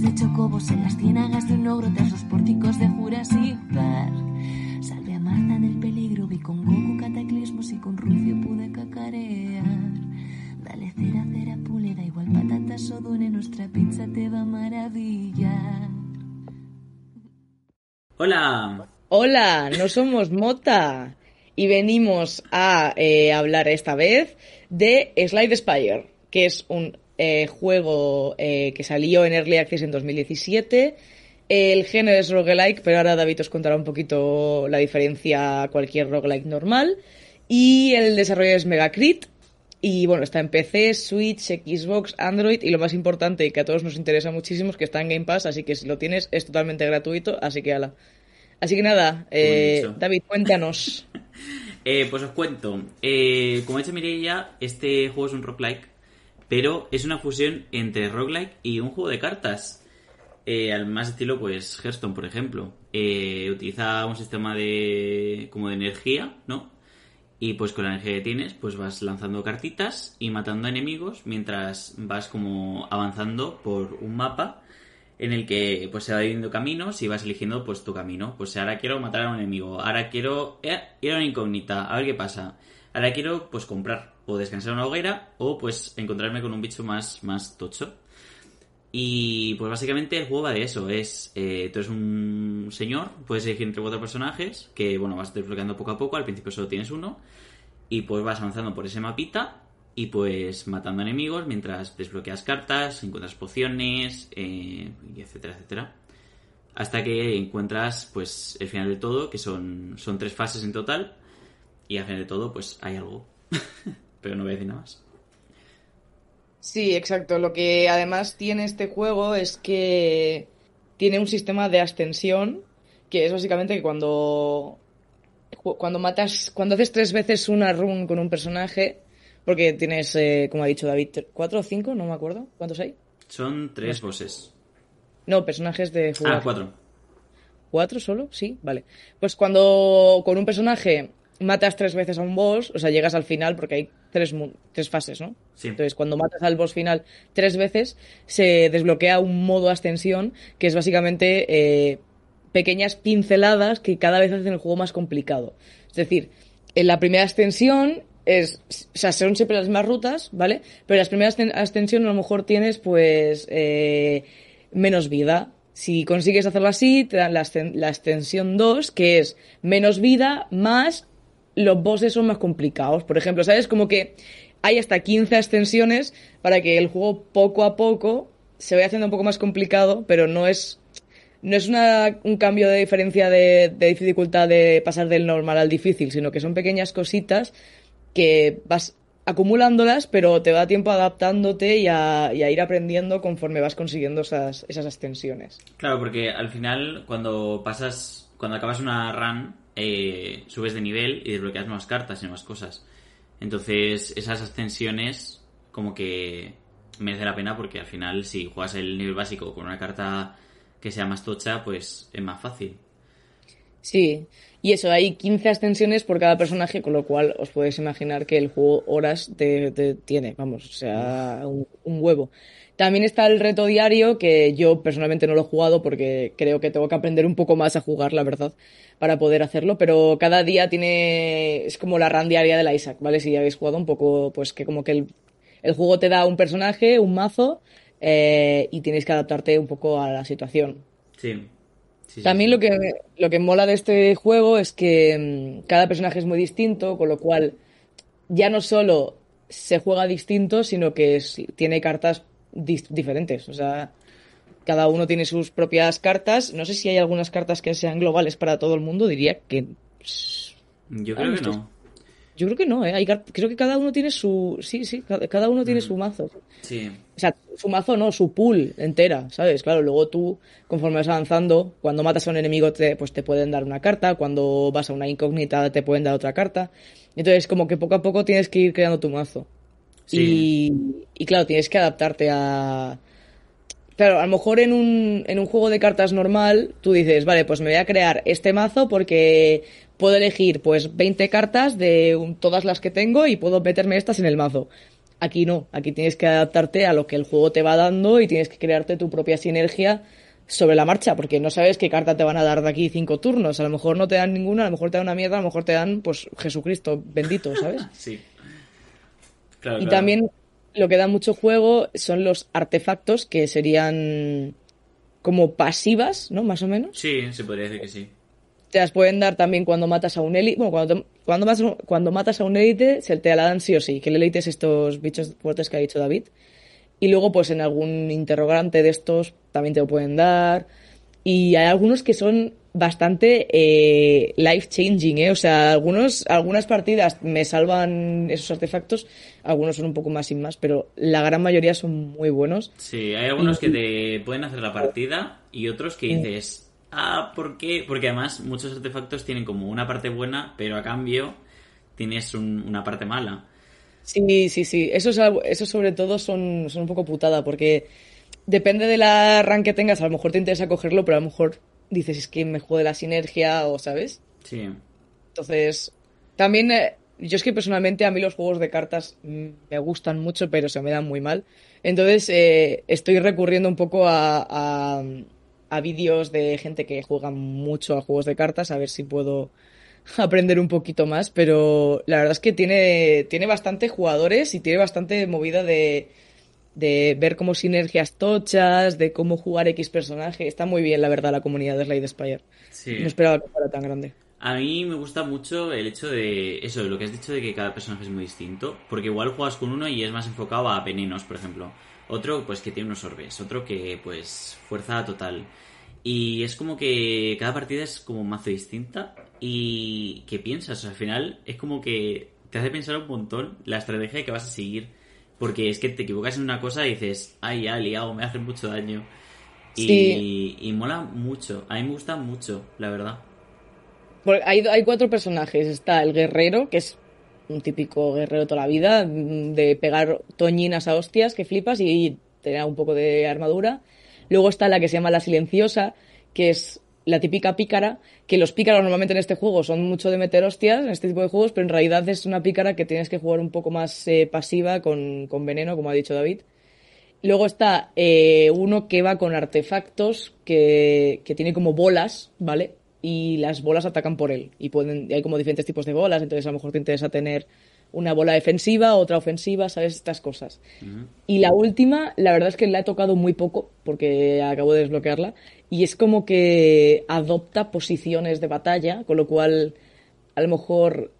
De chocobos en las ciénagas de un ogro tras los pórticos de Jurassic Park. Salve a Marta del peligro, vi con Goku cataclismos y con Rufio pude cacarear. Dale cera, cera, pule, da igual patatas o dune, nuestra pizza te va a maravillar. Hola. Hola, no somos Mota y venimos a eh, hablar esta vez de Slide Spire, que es un eh, juego eh, que salió en Early Access en 2017. El género es roguelike, pero ahora David os contará un poquito la diferencia a cualquier roguelike normal. Y el desarrollo es Megacrit. Y bueno, está en PC, Switch, Xbox, Android y lo más importante y que a todos nos interesa muchísimo es que está en Game Pass, así que si lo tienes es totalmente gratuito, así que ala. Así que nada, eh. David, cuéntanos. Eh, pues os cuento. Eh, como ha dicho Mireia, este juego es un roguelike, pero es una fusión entre roguelike y un juego de cartas. Eh, al más estilo, pues, Hearthstone, por ejemplo. Eh, utiliza un sistema de. como de energía, ¿no? Y pues con la energía que tienes, pues vas lanzando cartitas y matando enemigos mientras vas como avanzando por un mapa en el que pues se va dividiendo caminos y vas eligiendo pues tu camino. Pues ahora quiero matar a un enemigo, ahora quiero eh, ir a una incógnita, a ver qué pasa. Ahora quiero pues comprar. O descansar en una hoguera o pues encontrarme con un bicho más, más tocho. Y pues básicamente el juego va de eso, es eh, tú eres un señor, puedes elegir entre cuatro personajes que bueno vas desbloqueando poco a poco, al principio solo tienes uno. Y pues vas avanzando por ese mapita y pues matando enemigos mientras desbloqueas cartas, encuentras pociones, eh, y etcétera, etcétera. Hasta que encuentras pues el final de todo, que son, son tres fases en total, y al final de todo pues hay algo. Pero no voy a decir nada más. Sí, exacto. Lo que además tiene este juego es que tiene un sistema de ascensión, que es básicamente que cuando, cuando matas, cuando haces tres veces una run con un personaje, porque tienes, eh, como ha dicho David, cuatro o cinco, no me acuerdo, ¿cuántos hay? Son tres bosses. No, personajes de jugar. Ah, cuatro. ¿Cuatro solo? Sí, vale. Pues cuando con un personaje matas tres veces a un boss, o sea, llegas al final porque hay tres, tres fases, ¿no? Sí. Entonces, cuando matas al boss final tres veces, se desbloquea un modo ascensión, que es básicamente eh, pequeñas pinceladas que cada vez hacen el juego más complicado. Es decir, en la primera ascensión es, o sea, son siempre las mismas rutas, ¿vale? Pero en las primeras ascen- ascensiones a lo mejor tienes, pues, eh, menos vida. Si consigues hacerlo así, te dan la, la extensión 2, que es menos vida más los bosses son más complicados. Por ejemplo, ¿sabes? Como que hay hasta 15 extensiones para que el juego poco a poco se vaya haciendo un poco más complicado, pero no es no es una- un cambio de diferencia de, de dificultad de pasar del normal al difícil, sino que son pequeñas cositas que vas acumulándolas, pero te da tiempo adaptándote y a, y a ir aprendiendo conforme vas consiguiendo esas, esas ascensiones. Claro, porque al final, cuando pasas, cuando acabas una run, eh, subes de nivel y desbloqueas nuevas cartas y nuevas cosas. Entonces, esas ascensiones, como que merece la pena porque al final, si juegas el nivel básico con una carta que sea más tocha, pues es más fácil. Sí, y eso, hay 15 ascensiones por cada personaje, con lo cual os podéis imaginar que el juego horas te, te tiene, vamos, o sea, un, un huevo. También está el reto diario, que yo personalmente no lo he jugado porque creo que tengo que aprender un poco más a jugar, la verdad, para poder hacerlo, pero cada día tiene, es como la run diaria de la Isaac, ¿vale? Si ya habéis jugado un poco, pues que como que el, el juego te da un personaje, un mazo, eh, y tienes que adaptarte un poco a la situación. Sí. También sí. lo que, lo que mola de este juego es que mm, cada personaje es muy distinto, con lo cual ya no solo se juega distinto, sino que es- tiene cartas diferentes. O sea, cada uno tiene sus propias cartas. No sé si hay algunas cartas que sean globales para todo el mundo, diría que... Yo Ah, creo que no. Yo creo que no, ¿eh? Hay, creo que cada uno tiene su... Sí, sí, cada uno tiene su mazo. Sí. O sea, su mazo no, su pool entera, ¿sabes? Claro, luego tú, conforme vas avanzando, cuando matas a un enemigo, te, pues te pueden dar una carta, cuando vas a una incógnita, te pueden dar otra carta. Entonces, como que poco a poco tienes que ir creando tu mazo. Y, y claro, tienes que adaptarte a... Claro, a lo mejor en un, en un juego de cartas normal, tú dices, vale, pues me voy a crear este mazo porque puedo elegir pues 20 cartas de todas las que tengo y puedo meterme estas en el mazo. Aquí no, aquí tienes que adaptarte a lo que el juego te va dando y tienes que crearte tu propia sinergia sobre la marcha, porque no sabes qué carta te van a dar de aquí cinco turnos. A lo mejor no te dan ninguna, a lo mejor te dan una mierda, a lo mejor te dan, pues, Jesucristo bendito, ¿sabes? sí. Y también lo que da mucho juego son los artefactos que serían como pasivas, ¿no? Más o menos. Sí, se podría decir que sí. Te las pueden dar también cuando matas a un élite. Bueno, cuando, cuando, matas, cuando matas a un élite, se te la dan sí o sí. Que el élite es estos bichos fuertes que ha dicho David. Y luego, pues en algún interrogante de estos también te lo pueden dar. Y hay algunos que son bastante eh, life changing, ¿eh? O sea, algunos, algunas partidas me salvan esos artefactos, algunos son un poco más sin más, pero la gran mayoría son muy buenos. Sí, hay algunos que te pueden hacer la partida y otros que dices, ah, ¿por qué? Porque además muchos artefactos tienen como una parte buena, pero a cambio tienes una parte mala. Sí, sí, sí. Eso, eso sobre todo son, son un poco putada, porque depende de la rank que tengas, a lo mejor te interesa cogerlo, pero a lo mejor dices, es que me jode la sinergia o, ¿sabes? Sí. Entonces, también, eh, yo es que personalmente a mí los juegos de cartas me gustan mucho, pero se me dan muy mal. Entonces, eh, estoy recurriendo un poco a, a, a vídeos de gente que juega mucho a juegos de cartas, a ver si puedo aprender un poquito más, pero la verdad es que tiene, tiene bastante jugadores y tiene bastante movida de, de ver como sinergias tochas, de cómo jugar X personaje. Está muy bien, la verdad, la comunidad de Slade Spire. No esperaba que fuera tan grande. A mí me gusta mucho el hecho de eso, de lo que has dicho de que cada personaje es muy distinto, porque igual juegas con uno y es más enfocado a venenos, por ejemplo. Otro, pues que tiene unos orbes, otro que, pues, fuerza total. Y es como que cada partida es como un mazo distinta y ¿qué piensas? al final es como que te hace pensar un montón la estrategia que vas a seguir porque es que te equivocas en una cosa y dices, ay, ya, liado, me hace mucho daño. Y, mola mucho. A mí me gusta mucho, la verdad. Hay, hay cuatro personajes. Está el guerrero, que es un típico guerrero toda la vida, de pegar toñinas a hostias que flipas y tener un poco de armadura. Luego está la que se llama la silenciosa, que es la típica pícara, que los pícaros normalmente en este juego son mucho de meter hostias, en este tipo de juegos, pero en realidad es una pícara que tienes que jugar un poco más eh, pasiva con, veneno, como ha dicho David. Luego está eh, uno que va con artefactos que, que, tiene como bolas, ¿vale? Y las bolas atacan por él. Y pueden, hay como diferentes tipos de bolas, entonces a lo mejor te interesa tener una bola defensiva, otra ofensiva, ¿sabes? Estas cosas. Y la última, la verdad es que la he tocado muy poco, porque acabo de desbloquearla, y es como que adopta posiciones de batalla, con lo cual a lo mejor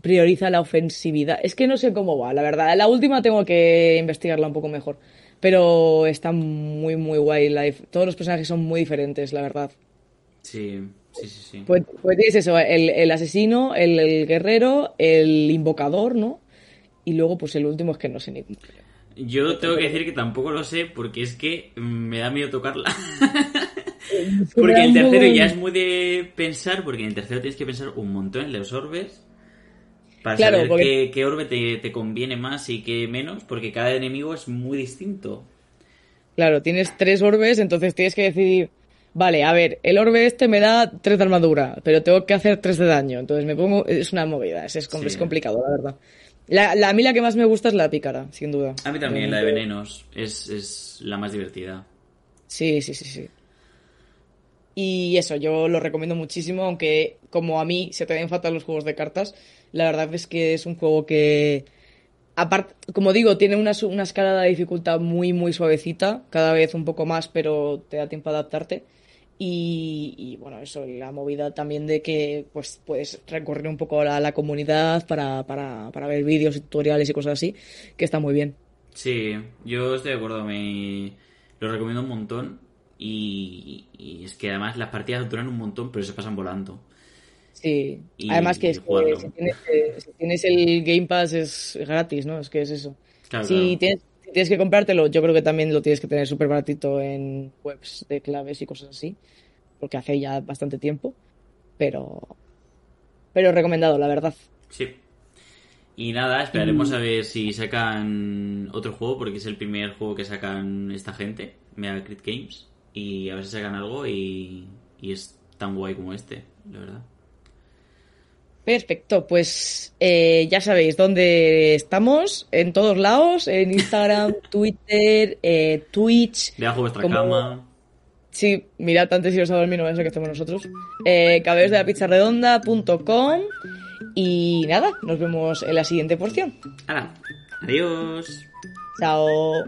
prioriza la ofensividad. Es que no sé cómo va, la verdad. La última tengo que investigarla un poco mejor. Pero está muy, muy guay. Todos los personajes son muy diferentes, la verdad. Sí, Sí, sí, sí. Pues, pues tienes eso, el, asesino, el, guerrero, el invocador, ¿no? Y luego, pues el último es que no sé ni. Yo tengo que decir que tampoco lo sé porque es que me da miedo tocarla. porque el tercero ya es muy de pensar, porque en el tercero tienes que pensar un montón en los orbes. Para saber qué, orbe te, te, conviene más y qué menos, porque cada enemigo es muy distinto. Claro, tienes tres orbes, entonces tienes que decidir vale, a ver, el orbe este me da 3 de armadura, pero tengo que hacer 3 de daño. Entonces me pongo. Es una movida, es, es, complicado, la verdad. La, a mí la que más me gusta es la pícara, sin duda. A mí también, la de venenos. Es, es la más divertida. Sí, sí, sí, sí. Y eso, yo lo recomiendo muchísimo, aunque como a mí se te den falta los juegos de cartas, la verdad es que es un juego que, aparte, como digo, tiene una, una escala de dificultad muy, muy suavecita, cada vez un poco más, pero te da tiempo a adaptarte. Y, bueno, eso, la movida también de que pues puedes recorrer un poco la, la comunidad para, para, para ver vídeos y tutoriales y cosas así, que está muy bien. Sí, yo estoy de acuerdo, me lo recomiendo un montón y, es que además las partidas duran un montón, pero se pasan volando. Sí, y además que, es que jugarlo. si, tienes, eh, si tienes el Game Pass es gratis, ¿no? Es que es eso. Claro, si, claro. Tienes, si tienes que comprártelo, yo creo que también lo tienes que tener súper baratito en webs de claves y cosas así, porque hace ya bastante tiempo, pero, pero recomendado, la verdad. Sí. Y nada, esperaremos a ver si sacan otro juego, porque es el primer juego que sacan esta gente, Megacrit Games, y a ver si sacan algo y, y es tan guay como este, la verdad. Perfecto, pues eh, ya sabéis dónde estamos, en todos lados, en Instagram, Twitter, eh, Twitch. Debajo vuestra como- cama. Sí, mirad antes si os ha dormido, no es que estemos nosotros. Eh, de la pizza redonda.com y nada, nos vemos en la siguiente porción. ¡Adiós! Chao.